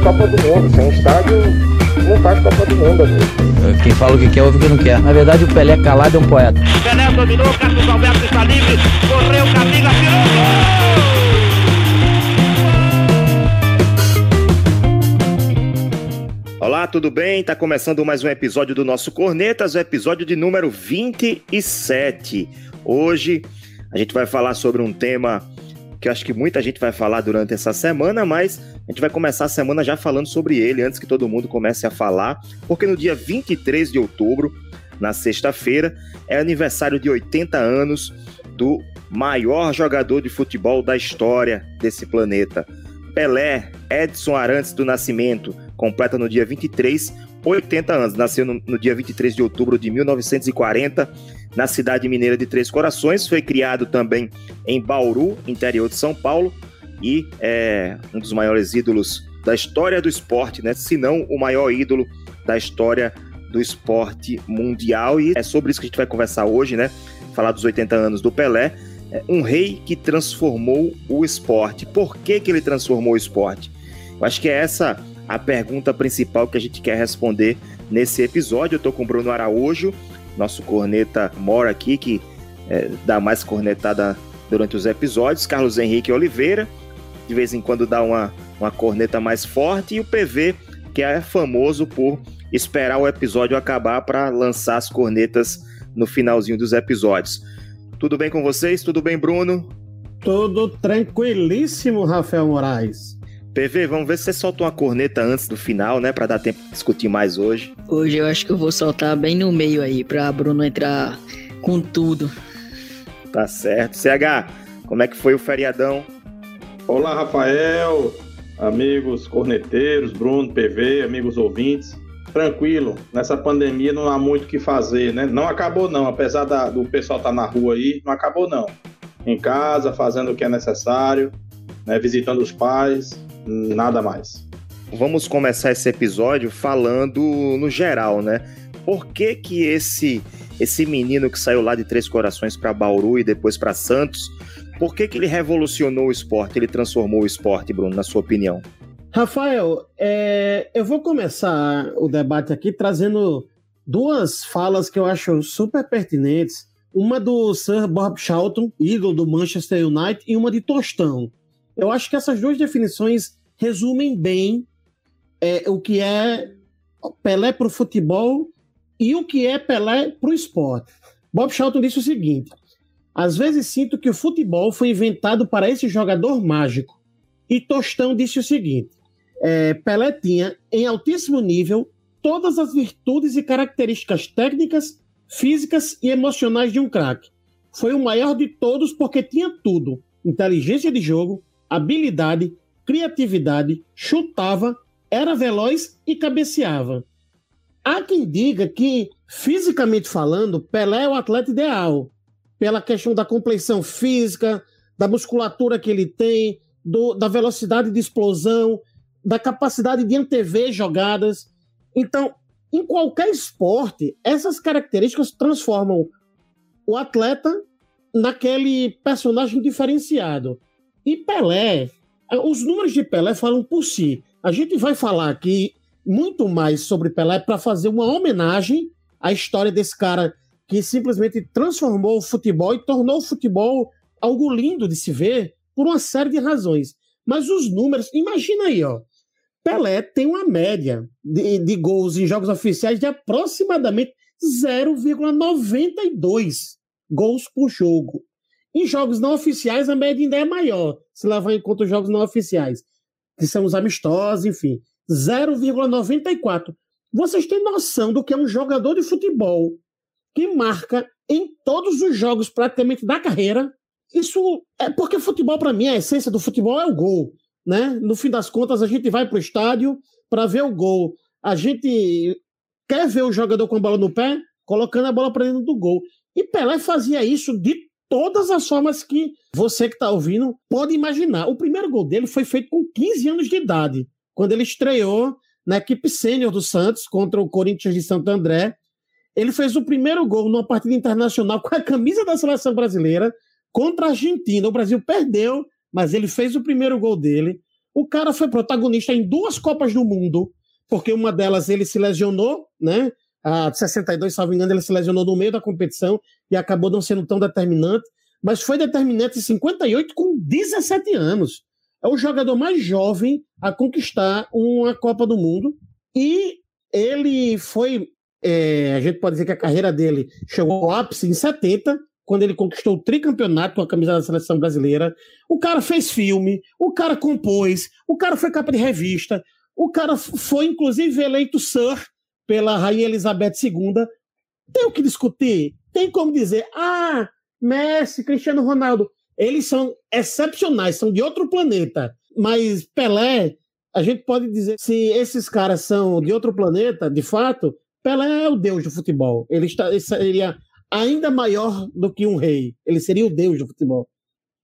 A Copa do Mundo. Sem estádio, não faz Copa do Mundo, amigo. Quem fala o que quer, ouve o que não quer. Na verdade, o Pelé calado é um poeta. Pelé dominou, Carlos Alberto está livre, correu, Camila, tirou gol! Olá, tudo bem? Tá começando mais um episódio do nosso Cornetas, o episódio de número 27. Hoje a gente vai falar sobre um tema que eu acho que muita gente vai falar durante essa semana, mas a gente vai começar a semana já falando sobre ele antes que todo mundo comece a falar, porque no dia 23 de outubro, na sexta-feira, é aniversário de 80 anos do maior jogador de futebol da história desse planeta. Pelé, Edson Arantes do Nascimento, completa no dia 23, 80 anos. Nasceu no, no, dia 23 de outubro de 1940, na cidade mineira de Três Corações. Foi criado também em Bauru, interior de São Paulo, e é um dos maiores ídolos da história do esporte, né? Se não o maior ídolo da história do esporte mundial. E é sobre isso que a gente vai conversar hoje, né? Falar dos 80 anos do Pelé. É um rei que transformou o esporte. Por que, que ele transformou o esporte? Eu acho que é essa a pergunta principal que a gente quer responder nesse episódio. Eu estou com o Bruno Araújo, nosso corneta mora aqui, que é, dá mais cornetada durante os episódios. Carlos Henrique Oliveira, de vez em quando dá uma, uma corneta mais forte. E o PV, que é famoso por esperar o episódio acabar para lançar as cornetas no finalzinho dos episódios. Tudo bem com vocês? Tudo bem, Bruno? Tudo tranquilíssimo, Rafael Moraes. PV, vamos ver se você solta uma corneta antes do final, né? Pra dar tempo de discutir mais hoje. Hoje eu acho que eu vou soltar bem no meio aí, pra Bruno entrar com tudo. Tá certo. CH, como é que foi o feriadão? Olá, Rafael, amigos corneteiros, Bruno, PV, amigos ouvintes. Tranquilo, nessa pandemia não há muito o que fazer, né? Não acabou não, apesar da, do pessoal estar tá na rua aí, não acabou não. Em casa, fazendo o que é necessário, né? visitando os pais, nada mais. Vamos começar esse episódio falando no geral, né? Por que que esse esse menino que saiu lá de Três Corações para Bauru e depois para Santos, por que que ele revolucionou o esporte? Ele transformou o esporte, Bruno, na sua opinião? Rafael, é, eu vou começar o debate aqui trazendo duas falas que eu acho super pertinentes. Uma do Sir Bob Charlton, ídolo do Manchester United, e uma de Tostão. Eu acho que essas duas definições resumem bem é, o que é Pelé para o futebol e o que é Pelé para o esporte. Bob Charlton disse o seguinte: às vezes sinto que o futebol foi inventado para esse jogador mágico. E Tostão disse o seguinte: é, Pelé tinha, em altíssimo nível, todas as virtudes e características técnicas, físicas e emocionais de um craque. Foi o maior de todos porque tinha tudo: inteligência de jogo, habilidade, criatividade, chutava, era veloz e cabeceava. Há quem diga que, fisicamente falando, Pelé é o atleta ideal, pela questão da compleição física, da musculatura que ele tem, do, da velocidade de explosão, da capacidade de antever jogadas. Então, em qualquer esporte, essas características transformam o atleta naquele personagem diferenciado. E Pelé, os números de Pelé falam por si. A gente vai falar aqui muito mais sobre Pelé para fazer uma homenagem à história desse cara que simplesmente transformou o futebol e tornou o futebol algo lindo de se ver por uma série de razões. Mas os números, imagina aí, ó. Pelé tem uma média de, de gols em jogos oficiais de aproximadamente 0,92 gols por jogo. Em jogos não oficiais, a média ainda é maior, se levar em conta os jogos não oficiais, que são os amistosos, enfim. 0,94. Vocês têm noção do que é um jogador de futebol que marca em todos os jogos praticamente da carreira? Isso é porque futebol, para mim, a essência do futebol é o gol. Né? No fim das contas, a gente vai para o estádio para ver o gol. A gente quer ver o jogador com a bola no pé, colocando a bola para dentro do gol. E Pelé fazia isso de todas as formas que você que está ouvindo pode imaginar. O primeiro gol dele foi feito com 15 anos de idade, quando ele estreou na equipe sênior do Santos contra o Corinthians de Santo André. Ele fez o primeiro gol numa partida internacional com a camisa da seleção brasileira contra a Argentina. O Brasil perdeu, mas ele fez o primeiro gol dele. O cara foi protagonista em duas Copas do Mundo, porque uma delas ele se lesionou, né? A de 62, salvo engano, ele se lesionou no meio da competição e acabou não sendo tão determinante, mas foi determinante em 58 com 17 anos. É o jogador mais jovem a conquistar uma Copa do Mundo e ele foi. É, a gente pode dizer que a carreira dele chegou ao ápice em 70, quando ele conquistou o tricampeonato com a camisa da seleção brasileira. O cara fez filme, o cara compôs, o cara foi capa de revista, o cara foi, inclusive, eleito Sir pela Rainha Elizabeth II. Tem o que discutir? Tem como dizer, ah, Messi, Cristiano Ronaldo, eles são excepcionais, são de outro planeta. Mas Pelé, a gente pode dizer, se esses caras são de outro planeta, de fato, Pelé é o deus do futebol. Ele, está, ele seria ainda maior do que um rei. Ele seria o deus do futebol.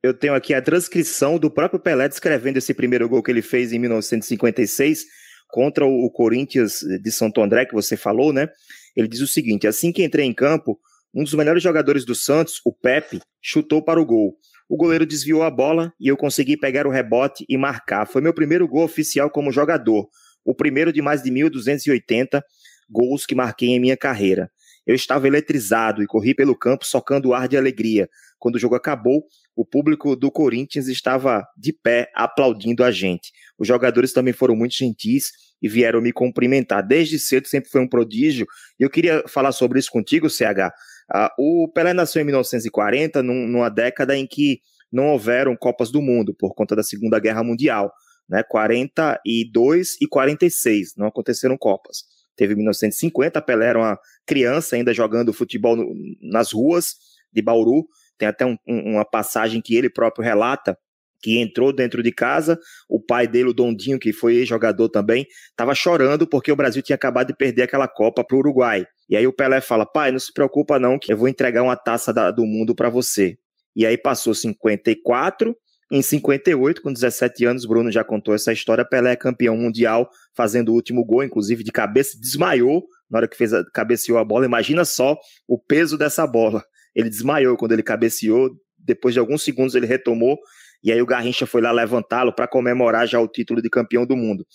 Eu tenho aqui a transcrição do próprio Pelé descrevendo esse primeiro gol que ele fez em 1956 contra o Corinthians de Santo André, que você falou, né? Ele diz o seguinte: assim que entrei em campo, um dos melhores jogadores do Santos, o Pepe, chutou para o gol. O goleiro desviou a bola e eu consegui pegar o rebote e marcar. Foi meu primeiro gol oficial como jogador, o primeiro de mais de 1.280 gols que marquei em minha carreira. Eu estava eletrizado e corri pelo campo socando ar de alegria. Quando o jogo acabou, o público do Corinthians estava de pé aplaudindo a gente. Os jogadores também foram muito gentis e vieram me cumprimentar. Desde cedo sempre foi um prodígio. E eu queria falar sobre isso contigo, CH. Ah, o Pelé nasceu em 1940, num, numa década em que não houveram Copas do Mundo por conta da Segunda Guerra Mundial. Né? 42 e 46 não aconteceram Copas. Teve 1950, Pelé era uma criança ainda jogando futebol no, nas ruas de Bauru. Tem até um, uma passagem que ele próprio relata que entrou dentro de casa, o pai dele, o Dondinho, que foi jogador também, estava chorando porque o Brasil tinha acabado de perder aquela Copa para o Uruguai. E aí o Pelé fala: pai, não se preocupa não, que eu vou entregar uma taça da, do mundo para você. E aí passou 54, em 58, com 17 anos, Bruno já contou essa história. Pelé é campeão mundial, fazendo o último gol, inclusive de cabeça, desmaiou na hora que fez a, cabeceou a bola. Imagina só o peso dessa bola. Ele desmaiou quando ele cabeceou. Depois de alguns segundos ele retomou e aí o Garrincha foi lá levantá-lo para comemorar já o título de campeão do mundo.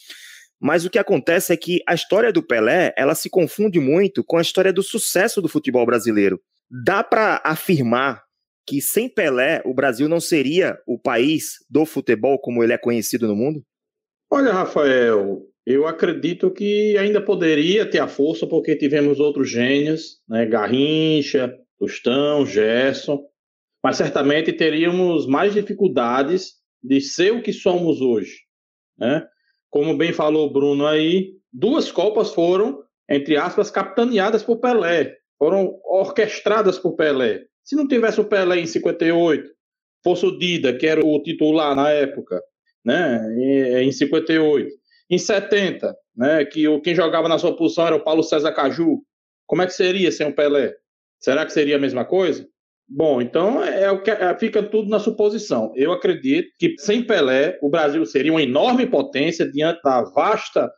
Mas o que acontece é que a história do Pelé, ela se confunde muito com a história do sucesso do futebol brasileiro. Dá para afirmar que sem Pelé o Brasil não seria o país do futebol como ele é conhecido no mundo? Olha, Rafael, eu acredito que ainda poderia ter a força porque tivemos outros gênios, né? Garrincha, Tostão, Gerson, mas certamente teríamos mais dificuldades de ser o que somos hoje. Né? Como bem falou Bruno aí, duas Copas foram, entre aspas, capitaneadas por Pelé, foram orquestradas por Pelé. Se não tivesse o Pelé em 58, fosse o Dida, que era o titular na época, né, em 58. Em 70, né, que quem jogava na sua posição era o Paulo César Caju. Como é que seria sem o Pelé? Será que seria a mesma coisa? Bom, então é o que é, fica tudo na suposição. Eu acredito que sem Pelé o Brasil seria uma enorme potência diante da vasta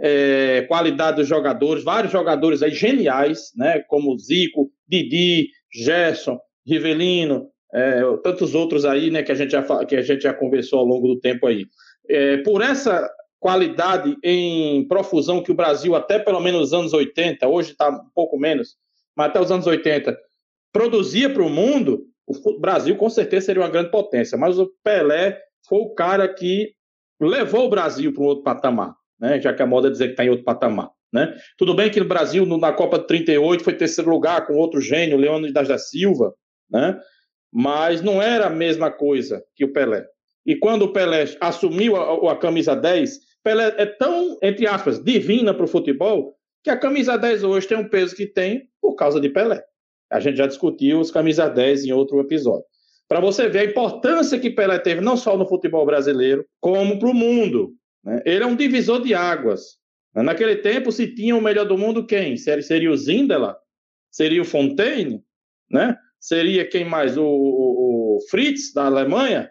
é, qualidade dos jogadores, vários jogadores aí geniais, né, como Zico, Didi, Gerson, Rivelino, é, tantos outros aí, né, que a gente já que a gente já conversou ao longo do tempo aí. É, por essa qualidade em profusão que o Brasil até pelo menos nos anos 80, hoje está um pouco menos, mas até os anos 80 produzia para o mundo, o Brasil com certeza seria uma grande potência, mas o Pelé foi o cara que levou o Brasil para um outro patamar, né? já que a moda é dizer que está em outro patamar. Né? Tudo bem que no Brasil, na Copa de 38, foi terceiro lugar com outro gênio, Leônidas da Silva, né? mas não era a mesma coisa que o Pelé. E quando o Pelé assumiu a, a camisa 10, Pelé é tão, entre aspas, divina para o futebol, que a camisa 10 hoje tem um peso que tem por causa de Pelé. A gente já discutiu os camisa 10 em outro episódio. Para você ver a importância que Pelé teve, não só no futebol brasileiro, como para o mundo. Né? Ele é um divisor de águas. Naquele tempo, se tinha o melhor do mundo, quem? Seria o Zindela? Seria o Fontaine? Né? Seria quem mais? O, o, o Fritz, da Alemanha?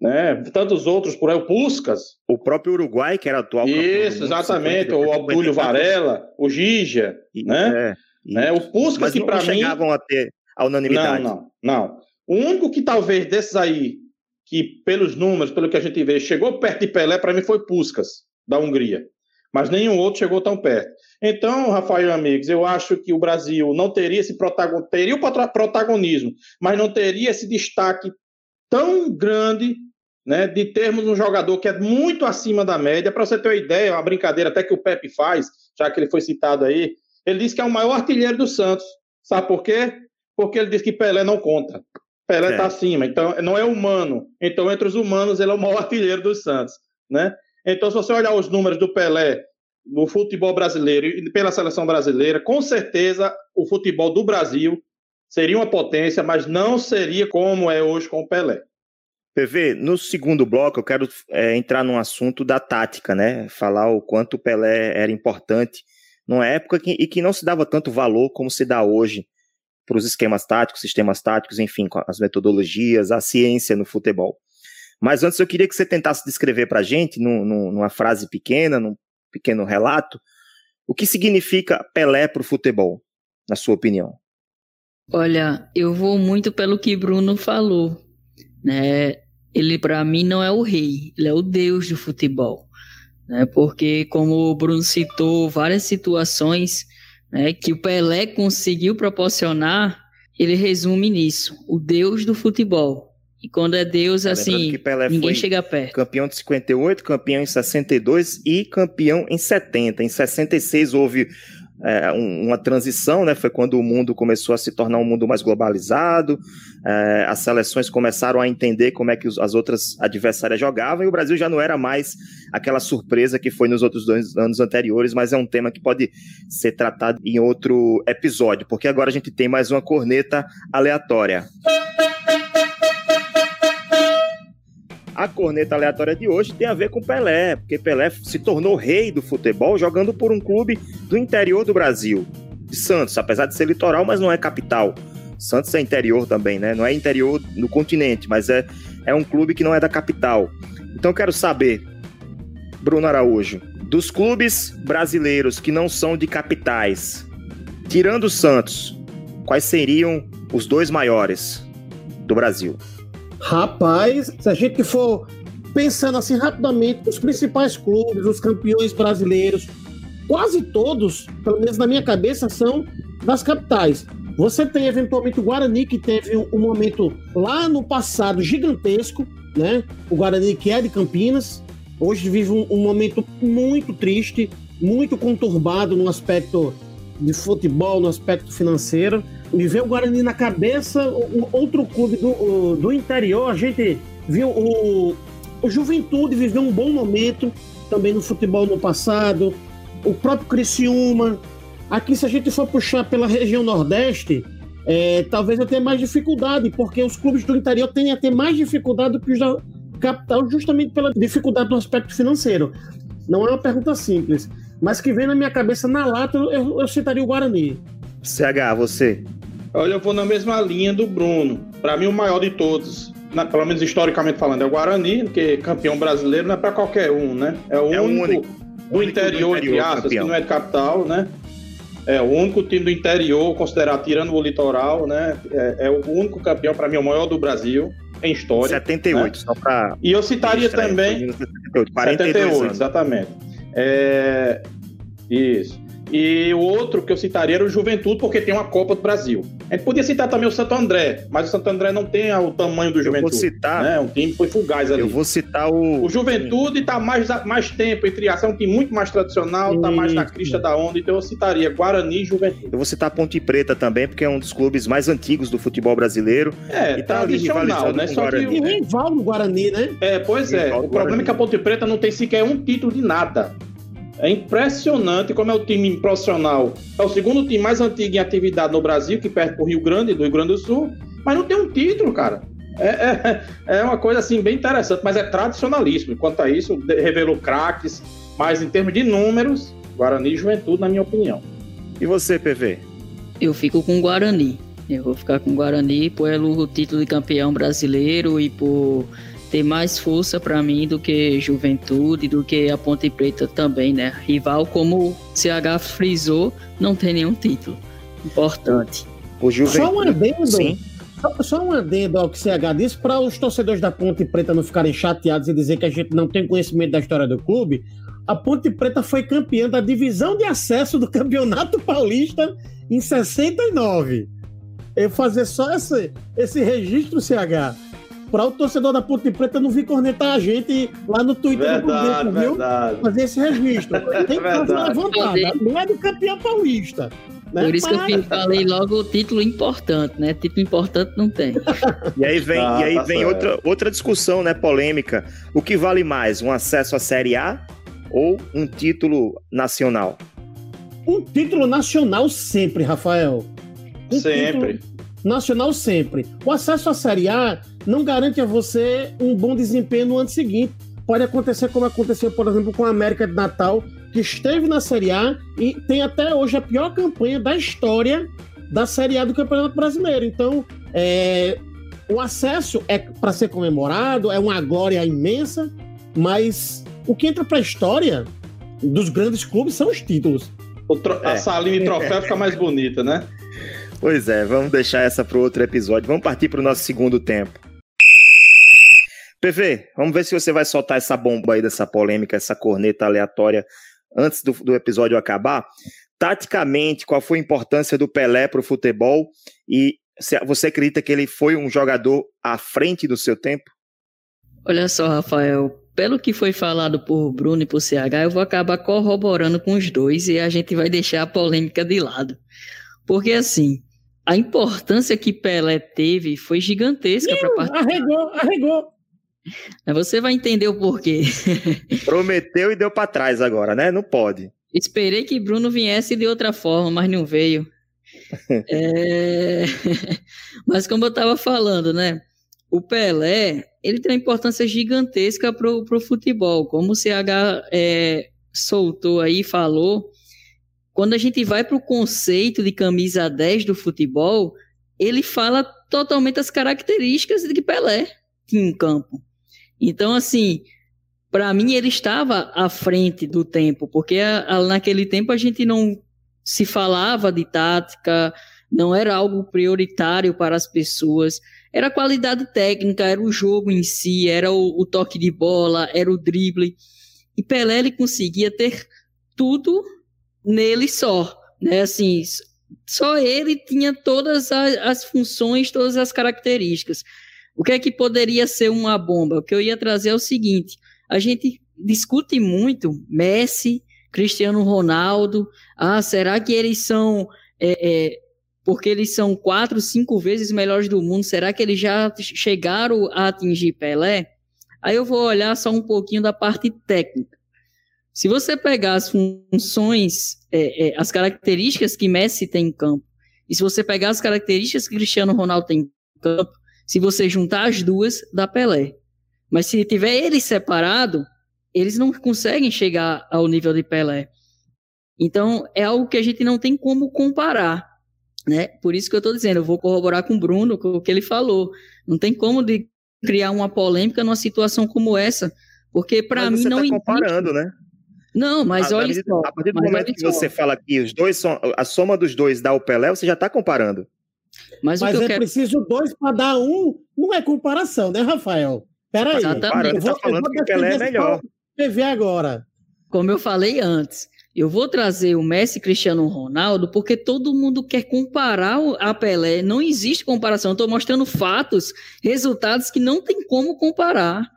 Né? Tantos outros por aí, o Puskas. O próprio Uruguai, que era atual. Isso, exatamente. o Abdúlio Varela, o Gigia. Né? É. Né? O Puskas que para mim chegavam a ter a unanimidade. Não, não, não. O único que talvez desses aí que, pelos números, pelo que a gente vê, chegou perto de Pelé, para mim foi Puskas, da Hungria. Mas nenhum outro chegou tão perto. Então, Rafael amigos, eu acho que o Brasil não teria esse protagonismo, teria o protagonismo, mas não teria esse destaque tão grande né, de termos um jogador que é muito acima da média. Para você ter uma ideia, uma brincadeira até que o Pepe faz, já que ele foi citado aí, ele diz que é o maior artilheiro do Santos. Sabe por quê? Porque ele diz que Pelé não conta. Pelé está é. acima, então não é humano. Então, entre os humanos, ele é o maior artilheiro do Santos. Né? Então, se você olhar os números do Pelé no futebol brasileiro e pela seleção brasileira, com certeza o futebol do Brasil seria uma potência, mas não seria como é hoje com o Pelé. PV, no segundo bloco eu quero é, entrar num assunto da tática, né? Falar o quanto o Pelé era importante numa época que, e que não se dava tanto valor como se dá hoje para os esquemas táticos, sistemas táticos, enfim, as metodologias, a ciência no futebol. Mas antes eu queria que você tentasse descrever para a gente, num, numa frase pequena, num pequeno relato, o que significa Pelé para o futebol, na sua opinião? Olha, eu vou muito pelo que Bruno falou, né? Ele para mim não é o rei, ele é o deus do futebol, né? Porque como o Bruno citou várias situações, né, que o Pelé conseguiu proporcionar, ele resume nisso, o deus do futebol. E quando é Deus, assim, ninguém chega perto. Campeão de 58, campeão em 62 e campeão em 70. Em 66 houve é, uma transição, né? Foi quando o mundo começou a se tornar um mundo mais globalizado, é, as seleções começaram a entender como é que as outras adversárias jogavam e o Brasil já não era mais aquela surpresa que foi nos outros dois anos anteriores, mas é um tema que pode ser tratado em outro episódio, porque agora a gente tem mais uma corneta aleatória. A corneta aleatória de hoje tem a ver com Pelé, porque Pelé se tornou rei do futebol jogando por um clube do interior do Brasil, de Santos, apesar de ser litoral, mas não é capital. Santos é interior também, né? Não é interior no continente, mas é, é um clube que não é da capital. Então eu quero saber, Bruno Araújo, dos clubes brasileiros que não são de capitais, tirando o Santos, quais seriam os dois maiores do Brasil? Rapaz, se a gente for pensando assim rapidamente, os principais clubes, os campeões brasileiros, quase todos, pelo menos na minha cabeça, são das capitais. Você tem eventualmente o Guarani, que teve um, momento lá no passado gigantesco, né? O Guarani, que é de Campinas, hoje vive um, um momento muito triste, muito conturbado no aspecto de futebol, no aspecto financeiro me veio o Guarani na cabeça, o, outro clube do, do interior, a gente viu o, o Juventude viveu um bom momento também no futebol no passado, o próprio Criciúma. Aqui, se a gente for puxar pela região Nordeste, é, talvez eu tenha mais dificuldade, porque os clubes do interior tendem a ter mais dificuldade do que os da capital, justamente pela dificuldade do aspecto financeiro. Não é uma pergunta simples, mas que vem na minha cabeça na lata, eu, eu citaria o Guarani. CH, você? Olha, eu vou na mesma linha do Bruno. Para mim, o maior de todos, na, pelo menos historicamente falando, é o Guarani, porque campeão brasileiro não é para qualquer um, né? É o é único, único do interior, entre aspas, que não é de capital, né? É o único time do interior considerado, tirando o litoral, né? É, é o único campeão, para mim, o maior do Brasil em história. 78, né? só para. E eu citaria também. 78, 78 exatamente. É... Isso. E o outro que eu citaria era o Juventude, porque tem uma Copa do Brasil. A gente podia citar também o Santo André, mas o Santo André não tem o tamanho do Juventude. Eu vou citar. Né? Um time foi fugaz ali. Eu vou citar o. O Juventude está mais, mais tempo entre ação, é um time muito mais tradicional, está mais na crista da onda, então eu citaria Guarani e Juventude. Eu vou citar Ponte Preta também, porque é um dos clubes mais antigos do futebol brasileiro. É, e tá tradicional, né? Só Guarani, que o rival no Guarani, né? É, pois é. O problema é que a Ponte Preta não tem sequer um título de nada. É impressionante como é o time profissional. É o segundo time mais antigo em atividade no Brasil, que perde o Rio Grande, do Rio Grande do Sul, mas não tem um título, cara. É, é, é uma coisa assim bem interessante, mas é tradicionalíssimo. Quanto a isso, revelou craques, mas em termos de números, Guarani e Juventude, na minha opinião. E você, PV? Eu fico com Guarani. Eu vou ficar com Guarani pelo título de campeão brasileiro e por ter mais força para mim do que Juventude, do que a Ponte Preta também, né? Rival, como o CH frisou, não tem nenhum título importante. O Juventude... Só um adendo. Sim. Só, só um adendo ao que CH disse, para os torcedores da Ponte Preta não ficarem chateados e dizer que a gente não tem conhecimento da história do clube, a Ponte Preta foi campeã da divisão de acesso do Campeonato Paulista em 69. Eu fazer só esse, esse registro, CH, para o torcedor da Ponte Preta não vir cornetar a gente lá no Twitter Verdade, do governo, viu? verdade. Fazer esse registro. Tem que fazer levantada. Não é do campeão paulista. né? Por isso que Mas- eu falei logo o título importante, né? Título importante não tem. E aí vem, Tá, e aí tá vem certo. outra, outra discussão, né, polêmica. O que vale mais, um acesso à Série A ou um título nacional? Um título nacional sempre, Rafael. Um Sempre. Nacional sempre. O acesso à Série A não garante a você um bom desempenho no ano seguinte. Pode acontecer como aconteceu, por exemplo, com a América de Natal, que esteve na Série A e tem até hoje a pior campanha da história da Série A do Campeonato Brasileiro. Então, é, o acesso é para ser comemorado, é uma glória imensa, mas o que entra para a história dos grandes clubes são os títulos. Tro- É. A salinha de troféu fica mais bonita, né? Pois é, vamos deixar essa para outro episódio. Vamos partir para o nosso segundo tempo. PV, vamos ver se você vai soltar essa bomba aí dessa polêmica, essa corneta aleatória antes do, do episódio acabar. Taticamente, qual foi a importância do Pelé para o futebol? E se- você acredita que ele foi um jogador à frente do seu tempo? Olha só, Rafael, pelo que foi falado por Bruno e por CH, eu vou acabar corroborando com os dois e a gente vai deixar a polêmica de lado. Porque assim, a importância que Pelé teve foi gigantesca para parte. Arregou, arregou. Você vai entender o porquê. Prometeu e deu para trás agora, né? Não pode. Esperei que Bruno viesse de outra forma, mas não veio. É, Mas como eu estava falando, né? O Pelé, ele tem uma importância gigantesca pro, pro futebol. Como o CH é, soltou aí, falou, quando a gente vai para o conceito de camisa 10 do futebol, ele fala totalmente as características de Pelé em campo. Então, assim, para mim ele estava à frente do tempo, porque a- a- naquele tempo a gente não se falava de tática, não era algo prioritário para as pessoas, era a qualidade técnica, era o jogo em si, era o, o toque de bola, era o drible. E Pelé ele conseguia ter tudo nele só, né? Assim, só ele tinha todas as, as funções, todas as características. O que é que poderia ser uma bomba? O que eu ia trazer é o seguinte: a gente discute muito Messi, Cristiano Ronaldo. Ah, será que eles são. é, é, porque eles são quatro, cinco vezes melhores do mundo, será que eles já chegaram a atingir Pelé? Aí eu vou olhar só um pouquinho da parte técnica. Se você pegar as funções, é, é, as características que Messi tem em campo, e se você pegar as características que Cristiano Ronaldo tem em campo, se você juntar as duas, dá Pelé. Mas se tiver eles separado, eles não conseguem chegar ao nível de Pelé. Então, é algo que a gente não tem como comparar, né? Por isso que eu estou dizendo, eu vou corroborar com o Bruno, com o que ele falou. Não tem como de criar uma polêmica numa situação como essa, porque para mim não tá existe- comparando, né? Não, mas a, olha a, só. a partir do momento que só. você fala que os dois são. A soma dos dois dá o Pelé, você já tá comparando. Mas, o Mas é quero preciso dois para dar um. Não é comparação, né, Rafael? Peraí. Exatamente. Eu vou- tá falando eu vou que o Pelé é melhor. PV agora. como eu falei antes, eu vou trazer o Messi e Cristiano Ronaldo porque todo mundo quer comparar o- a Pelé. Não existe comparação. Eu estou mostrando fatos, resultados que não tem como comparar.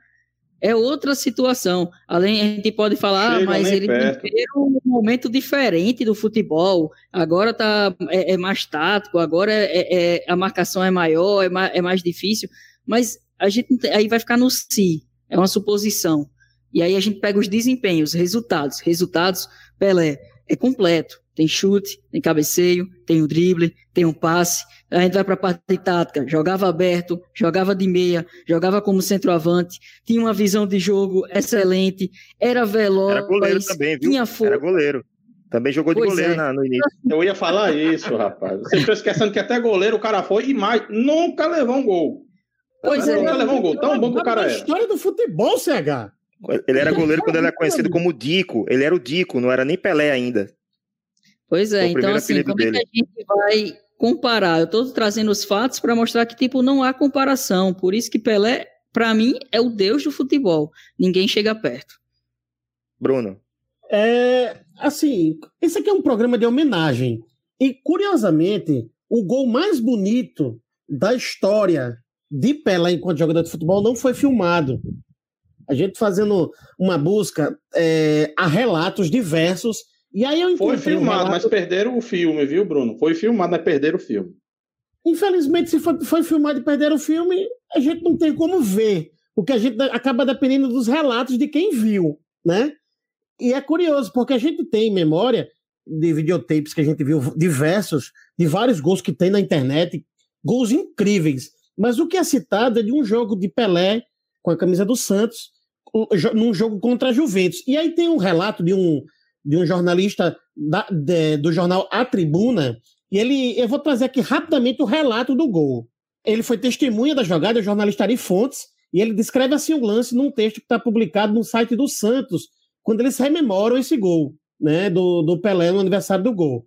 É outra situação. Além, a gente pode falar, Chega mas ele viveram um momento diferente do futebol. Agora tá, é, é mais tático, agora é, é- é- a marcação é maior, é mais, é mais difícil. Mas a gente tem- aí vai ficar no si. É uma suposição. E aí a gente pega os desempenhos, resultados. Resultados, Pelé é completo. Tem chute, tem cabeceio, tem o drible, tem um passe. A gente vai para a parte de tática. Jogava aberto, jogava de meia, jogava como centroavante, tinha uma visão de jogo excelente, era veloz, Era goleiro também, viu? tinha força. Era goleiro. Também jogou de Pois goleiro é. na- no início. Eu ia falar isso, rapaz. Vocês estão esquecendo que até goleiro o cara foi e mais. Nunca levou um gol. Pois é. Nunca levou um gol. Tão bom que o cara é. história do futebol, CH. Ele era goleiro quando ele era conhecido como Dico. Ele era o Dico, não era nem Pelé ainda. Pois é, então assim, como é que dele. a gente vai comparar. Eu estou trazendo os fatos para mostrar que tipo não há comparação. Por isso que Pelé, para mim, é o deus do futebol. Ninguém chega perto. Bruno. É, assim, esse aqui é um programa de homenagem. E, curiosamente, o gol mais bonito da história de Pelé enquanto jogador de futebol não foi filmado. A gente fazendo uma busca é, a relatos diversos. E aí eu Foi filmado, um relato... mas perderam o filme, viu, Bruno? Foi filmado, mas perderam o filme. Infelizmente, se foi, foi filmado e perderam o filme, a gente não tem como ver. Porque a gente acaba dependendo dos relatos de quem viu, né? E é curioso, porque a gente tem memória de videotapes que a gente viu diversos, de vários gols que tem na internet, gols incríveis. Mas o que é citado é de um jogo de Pelé com a camisa do Santos, num jogo contra a Juventus. E aí tem um relato de um, de um jornalista da, de, do jornal A Tribuna, e ele, eu vou trazer aqui rapidamente o relato do gol. Ele foi testemunha da jogada, o jornalista Ari Fontes, e ele descreve assim o lance num texto que está publicado no site do Santos, quando eles rememoram esse gol né, do, do Pelé no aniversário do gol.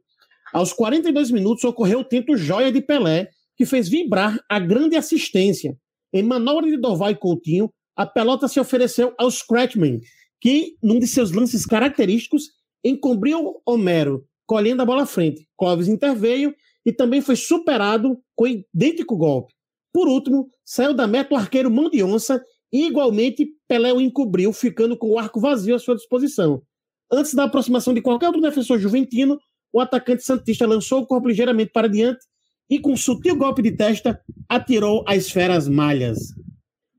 Aos 42 minutos ocorreu o tento joia de Pelé, que fez vibrar a grande assistência. Em manobra de Doval e Coutinho, a pelota se ofereceu ao Scratchman, que, num de seus lances característicos, encobriu Homero, colhendo a bola à frente. Clóvis interveio e também foi superado com idêntico golpe. Por último, saiu da meta o arqueiro Mão de Onça e, igualmente, Pelé o encobriu, ficando com o arco vazio à sua disposição. Antes da aproximação de qualquer outro defensor juventino, o atacante Santista lançou o corpo ligeiramente para diante e, com um sutil golpe de testa, atirou a esfera às malhas.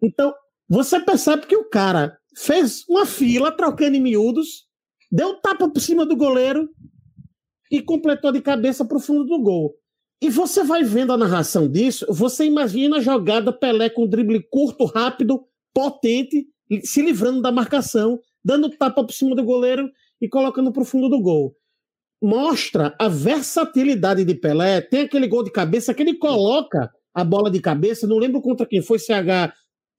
Então, você percebe que o cara fez uma fila trocando em miúdos, deu tapa por cima do goleiro e completou de cabeça para o fundo do gol. E você vai vendo a narração disso, você imagina a jogada Pelé com um drible curto, rápido, potente, se livrando da marcação, dando tapa por cima do goleiro e colocando para o fundo do gol. Mostra a versatilidade de Pelé. Tem aquele gol de cabeça que ele coloca a bola de cabeça. Não lembro contra quem foi. CH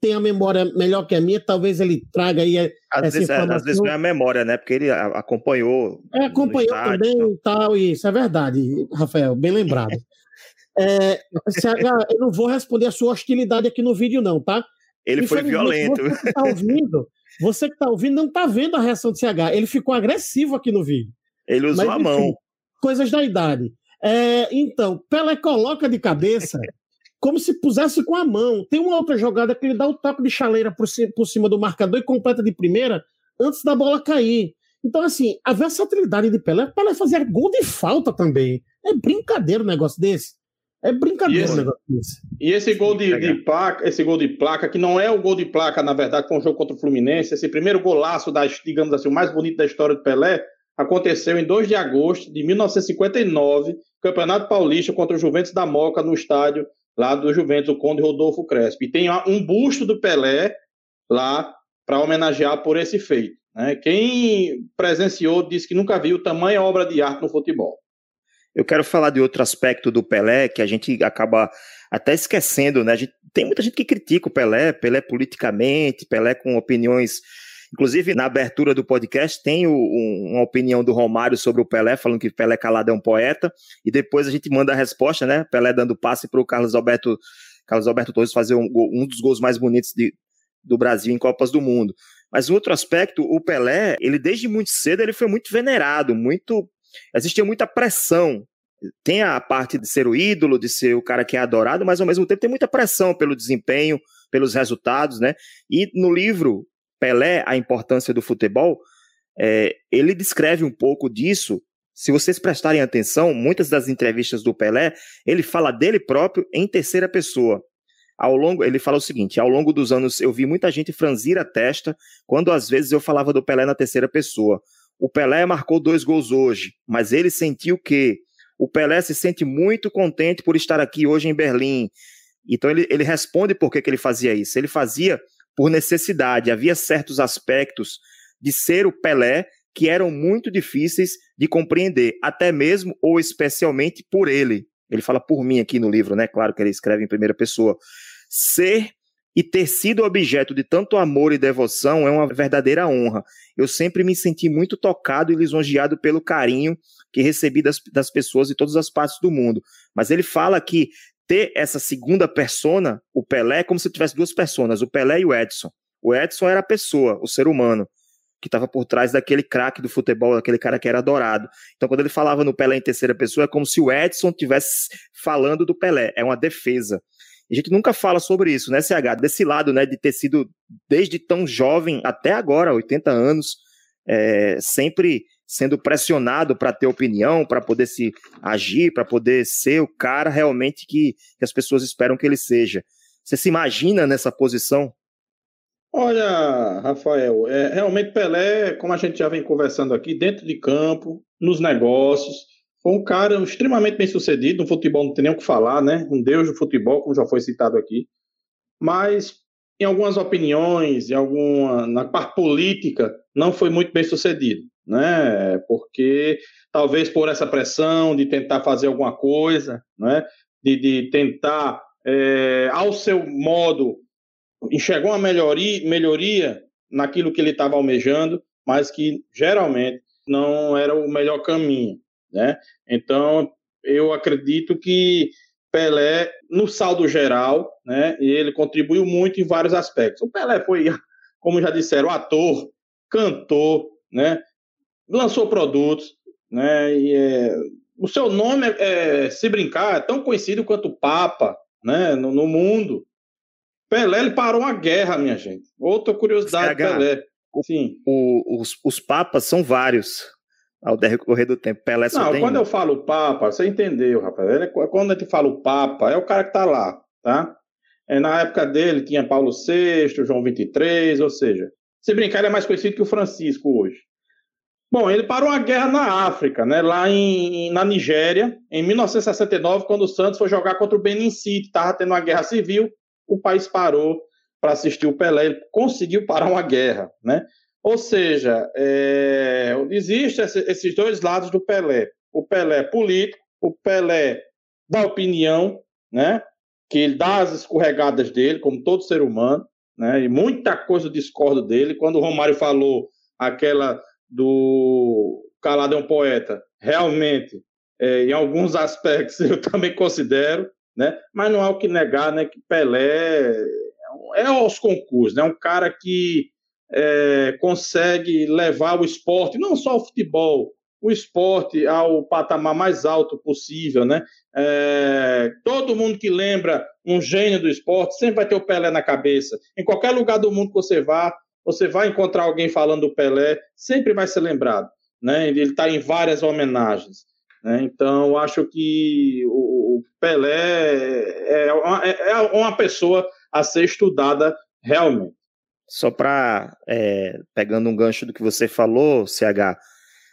tem a memória melhor que a minha. Talvez ele traga aí. Às, essa vezes, é, às vezes não é a memória, né? Porque ele acompanhou. É, acompanhou estádio, também então. e tal. Isso é verdade, Rafael. Bem lembrado. é, CH, eu não vou responder a sua hostilidade aqui no vídeo, não, tá? Ele foi violento. Você que está ouvindo, você que tá ouvindo não está vendo a reação do CH. Ele ficou agressivo aqui no vídeo. Ele usou Mas, a mão. coisas da idade. É, então, Pelé coloca de cabeça como se pusesse com a mão. Tem uma outra jogada que ele dá o toque de chaleira por, por cima do marcador e completa de primeira antes da bola cair. Então, assim, a versatilidade de Pelé, Pelé fazia gol de falta também. É brincadeira um negócio desse. É brincadeira esse, um negócio desse. E esse gol de, de, placa, esse gol de placa, que não é o gol de placa, na verdade, com o jogo contra o Fluminense, esse primeiro golaço, da, digamos assim, o mais bonito da história do Pelé, aconteceu em 2 de agosto de 1959, Campeonato Paulista contra o Juventus da Moca, no estádio lá do Juventus, o Conde Rodolfo Crespo. E tem um busto do Pelé lá para homenagear por esse feito. Né? Quem presenciou disse que nunca viu tamanha obra de arte no futebol. Eu quero falar de outro aspecto do Pelé que a gente acaba até esquecendo, né? Gente, tem muita gente que critica o Pelé, Pelé politicamente, Pelé com opiniões. Inclusive, na abertura do podcast, tem o, um, uma opinião do Romário sobre o Pelé, falando que Pelé calado é um poeta, e depois a gente manda a resposta, né? Pelé dando passe para o Carlos Alberto, Carlos Alberto Torres fazer um, um dos gols mais bonitos de, do Brasil em Copas do Mundo. Mas um outro aspecto, o Pelé, ele desde muito cedo ele foi muito venerado, muito existia muita pressão. Tem a parte de ser o ídolo, de ser o cara que é adorado, mas ao mesmo tempo tem muita pressão pelo desempenho, pelos resultados, né? E no livro Pelé, a importância do futebol, é, ele descreve um pouco disso. Se vocês prestarem atenção, muitas das entrevistas do Pelé, ele fala dele próprio em terceira pessoa. Ao longo, ele fala o seguinte: ao longo dos anos eu vi muita gente franzir a testa quando às vezes eu falava do Pelé na terceira pessoa. O Pelé marcou dois gols hoje, mas ele sentiu que o Pelé se sente muito contente por estar aqui hoje em Berlim. Então ele, ele responde por que, que ele fazia isso. Ele fazia por necessidade. Havia certos aspectos de ser o Pelé que eram muito difíceis de compreender, até mesmo ou especialmente por ele. Ele fala por mim aqui no livro, né? Claro que ele escreve em primeira pessoa. Ser E ter sido objeto de tanto amor e devoção é uma verdadeira honra. Eu sempre me senti muito tocado e lisonjeado pelo carinho que recebi das, das pessoas de todas as partes do mundo. Mas ele fala que ter essa segunda persona, o Pelé, é como se tivesse duas personas, o Pelé e o Edson. O Edson era a pessoa, o ser humano, que estava por trás daquele craque do futebol, daquele cara que era adorado. Então, quando ele falava no Pelé em terceira pessoa, é como se o Edson estivesse falando do Pelé. É uma defesa. A gente nunca fala sobre isso, né, CH? Desse lado, né, de ter sido desde tão jovem até agora, 80 anos, é, sempre sendo pressionado para ter opinião, para poder se agir, para poder ser o cara realmente que, que, as pessoas esperam que ele seja. Você se imagina nessa posição? Olha, Rafael, é, realmente Pelé, como a gente já vem conversando aqui, dentro de campo, nos negócios, foi um cara extremamente bem sucedido, no futebol não tem nem o que falar, né? Um deus do futebol, como já foi citado aqui. Mas em algumas opiniões, em alguma na parte política, não foi muito bem sucedido, né? Porque talvez por essa pressão de tentar fazer alguma coisa, né? De, de tentar, é, ao seu modo, enxergar uma melhoria, melhoria naquilo que ele estava almejando, mas que geralmente não era o melhor caminho né? Então, eu acredito que Pelé, no saldo geral, né, ele contribuiu muito em vários aspectos. O Pelé foi, como já disseram, ator, cantor, né, lançou produtos, né, e é, o seu nome, é, é, se brincar, é tão conhecido quanto o Papa, né, no, no mundo. Pelé, ele parou a guerra, minha gente. Outra curiosidade, CH, Pelé. Sim. O, os, os papas são vários ao decorrer do tempo. Pelé só Não, tem quando um. eu falo Papa, você entendeu, rapaz. Ele, quando a gente fala o Papa, é o cara que está lá, tá? É, na época dele tinha Paulo VI, João XXIII, ou seja, se brincar, ele é mais conhecido que o Francisco hoje. Bom, ele parou a guerra na África, né, lá em, na Nigéria, em 1969, quando o Santos foi jogar contra o Benin City, estava tendo uma guerra civil, o país parou para assistir o Pelé, ele conseguiu parar uma guerra, né? Ou seja, é, existem esses dois lados do Pelé. O Pelé político, o Pelé da opinião, né? que ele dá as escorregadas dele, como todo ser humano, né? e muita coisa eu discordo dele. Quando o Romário falou aquela do Calado é um poeta, realmente, é, em alguns aspectos eu também considero, né? mas não há o que negar né? que Pelé é aos concursos, é né? um cara que é, consegue levar o esporte, não só o futebol, o esporte ao patamar mais alto possível, né? É, todo mundo que lembra um gênio do esporte sempre vai ter o Pelé na cabeça. Em qualquer lugar do mundo que você vá, você vai encontrar alguém falando do Pelé, sempre vai ser lembrado, né? Ele está em várias homenagens. Né? Então, acho que o, Pelé é uma, é uma pessoa a ser estudada realmente. Só para, é, pegando um gancho do que você falou, CH,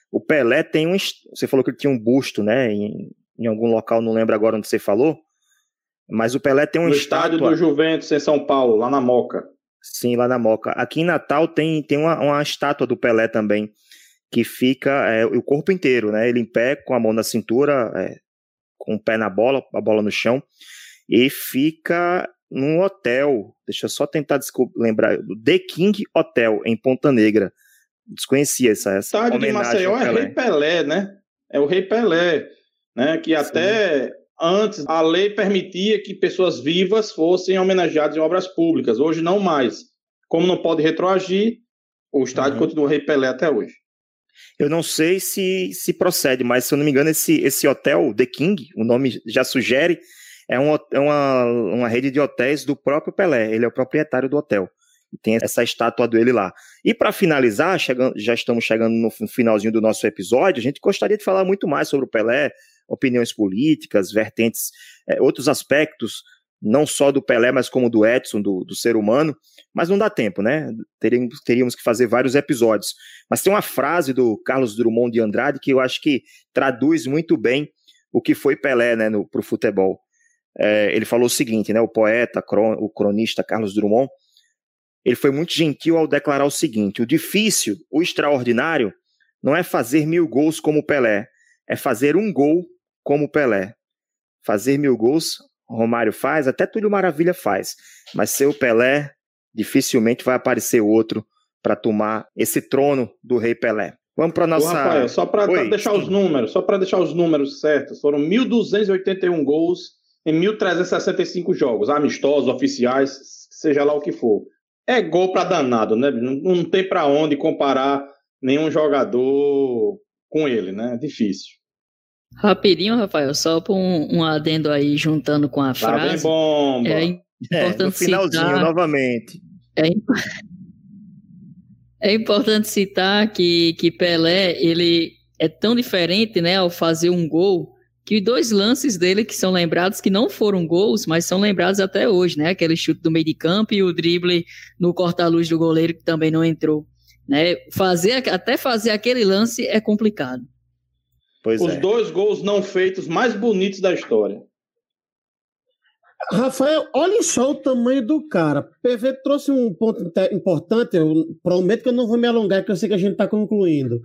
o Pelé tem um. Você falou que ele tinha um busto, né? Em, em algum local, não lembro agora onde você falou. Mas o Pelé tem um no estádio do Juventus em São Paulo, lá na Moca. Sim, lá na Moca. Aqui em Natal tem, tem uma, uma estátua do Pelé também, que fica é, o corpo inteiro, né? Ele em pé, com a mão na cintura, é, com o pé na bola, a bola no chão, e fica num hotel, deixa eu só tentar lembrar, do The King Hotel, em Ponta Negra. Desconhecia essa, essa Estádio de Maceió é Rei Pelé, né? É o Rei Pelé, né? Que até Sim. antes a lei permitia que pessoas vivas fossem homenageadas em obras públicas. Hoje não mais. Como não pode retroagir, o estádio uhum. continua Rei Pelé até hoje. Eu não sei se, se procede, mas se eu não me engano, esse, esse hotel, The King, o nome já sugere, é, um, é uma, uma rede de hotéis do próprio Pelé. Ele é o proprietário do hotel. E tem essa estátua dele lá. E para finalizar, chegando, já estamos chegando no finalzinho do nosso episódio, a gente gostaria de falar muito mais sobre o Pelé, opiniões políticas, vertentes, é, outros aspectos, não só do Pelé, mas como do Edson, do, do ser humano, mas não dá tempo, né? Teríamos, teríamos que fazer vários episódios. Mas tem uma frase do Carlos Drummond de Andrade que eu acho que traduz muito bem o que foi Pelé né, para o futebol é, ele falou o seguinte, né, o poeta, o cronista Carlos Drummond, ele foi muito gentil ao declarar o seguinte: o difícil, o extraordinário, não é fazer mil gols como Pelé, é fazer um gol como Pelé. Fazer mil gols Romário faz, até Túlio Maravilha faz. Mas ser o Pelé, dificilmente vai aparecer outro para tomar esse trono do Rei Pelé. Vamos para nossa. Ô, Rafael, só para deixar os números, só para deixar os números certos, foram 1.281 gols em 1.365 jogos, amistosos, oficiais, seja lá o que for. É gol para danado, né? Não tem para onde comparar nenhum jogador com ele, né? Difícil. Rapidinho, Rafael, só para um, um, adendo aí, juntando com a tá frase. Bem bomba. É importante é, no finalzinho, citar, novamente. É, é importante citar que, que Pelé, ele é tão diferente, né, ao fazer um gol, que dois lances dele que são lembrados, que não foram gols, mas são lembrados até hoje, né, aquele chute do meio de campo e o drible no corta-luz do goleiro que também não entrou, né, fazer, até fazer aquele lance é complicado. Pois Os é. dois gols não feitos mais bonitos da história. Rafael, olha só o tamanho do cara. PV trouxe um ponto importante. Eu prometo que eu não vou me alongar, porque eu sei que a gente está concluindo.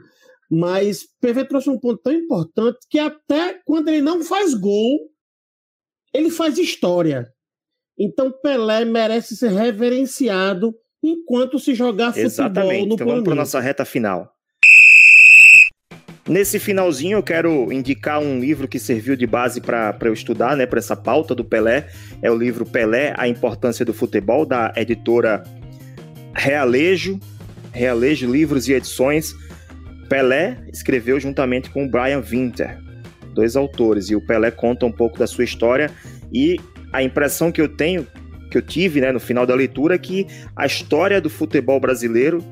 Mas PV trouxe um ponto tão importante que até quando ele não faz gol, ele faz história. Então Pelé merece ser reverenciado enquanto se jogar futebol Exatamente. no então vamos para nossa reta final. Nesse finalzinho, eu quero indicar um livro que serviu de base para eu estudar, né, para essa pauta do Pelé. É o livro Pelé, A Importância do Futebol, da editora Realejo, Realejo Livros e Edições. Pelé escreveu juntamente com Brian Winter, dois autores, e o Pelé conta um pouco da sua história e a impressão que eu tenho, que eu tive né, no final da leitura, é que a história do futebol brasileiro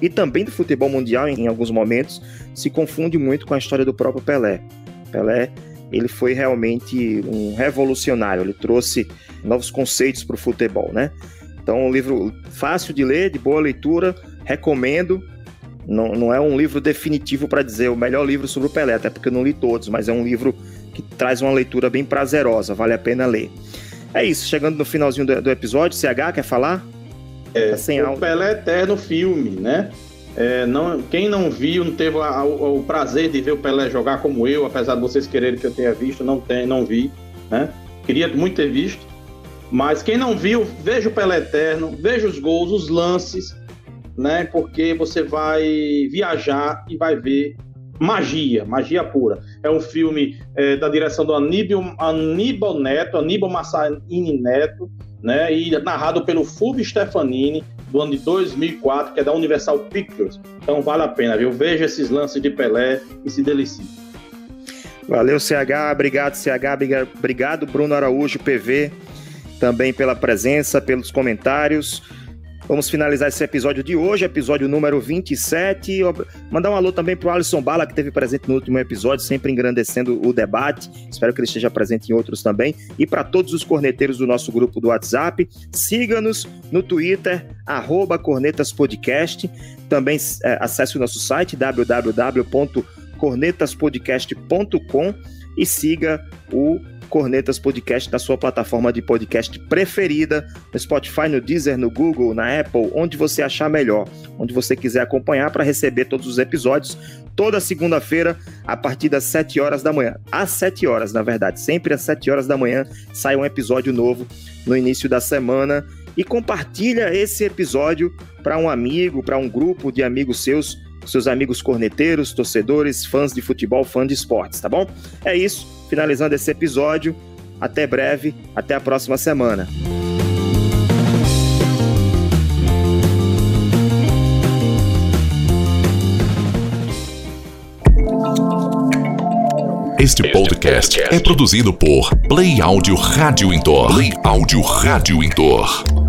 e também do futebol mundial em alguns momentos se confunde muito com a história do próprio Pelé. Pelé ele foi realmente um revolucionário, ele trouxe novos conceitos para o futebol, né? Então, um livro fácil de ler, de boa leitura, recomendo. Não, não é um livro definitivo para dizer o melhor livro sobre o Pelé, até porque eu não li todos, mas é um livro que traz uma leitura bem prazerosa, vale a pena ler. É isso, chegando no finalzinho do, do episódio, CH quer falar? É, tá sem o Pelé Eterno filme, né? É, não, quem não viu, não teve a, a, o prazer de ver o Pelé jogar como eu, apesar de vocês quererem que eu tenha visto, não, tem, não vi, né? Queria muito ter visto. Mas quem não viu, veja o Pelé Eterno, veja os gols, os lances, né? Porque você vai viajar e vai ver magia, magia pura. É um filme é, da direção do Aníbal, Aníbal Neto, Aníbal Massaini Neto, né? E narrado pelo Fulvio Stefanini, do ano de 2004, que é da Universal Pictures. Então vale a pena, viu? Veja esses lances de Pelé e se delicie. Valeu, CH. Obrigado, CH. Obrigado, Bruno Araújo, PV, também pela presença, pelos comentários. Vamos finalizar esse episódio de hoje, episódio número 27. Mandar um alô também para o Alisson Bala, que esteve presente no último episódio, sempre engrandecendo o debate. Espero que ele esteja presente em outros também. E para todos os corneteiros do nosso grupo do WhatsApp, siga-nos no Twitter, cornetaspodcast. Também é, acesse o nosso site www.cornetaspodcast.com e siga o Cornetas Podcast na sua plataforma de podcast preferida, no Spotify, no Deezer, no Google, na Apple, onde você achar melhor, onde você quiser acompanhar para receber todos os episódios. Toda segunda-feira, a partir das 7 horas da manhã. Às 7 horas, na verdade, sempre às 7 horas da manhã, sai um episódio novo no início da semana. E compartilha esse episódio para um amigo, para um grupo de amigos seus seus amigos corneteiros, torcedores, fãs de futebol, fãs de esportes, tá bom? É isso, finalizando esse episódio. Até breve, até a próxima semana. Este podcast é produzido por Play Áudio Rádio Indoor. Play Áudio Rádio Indoor.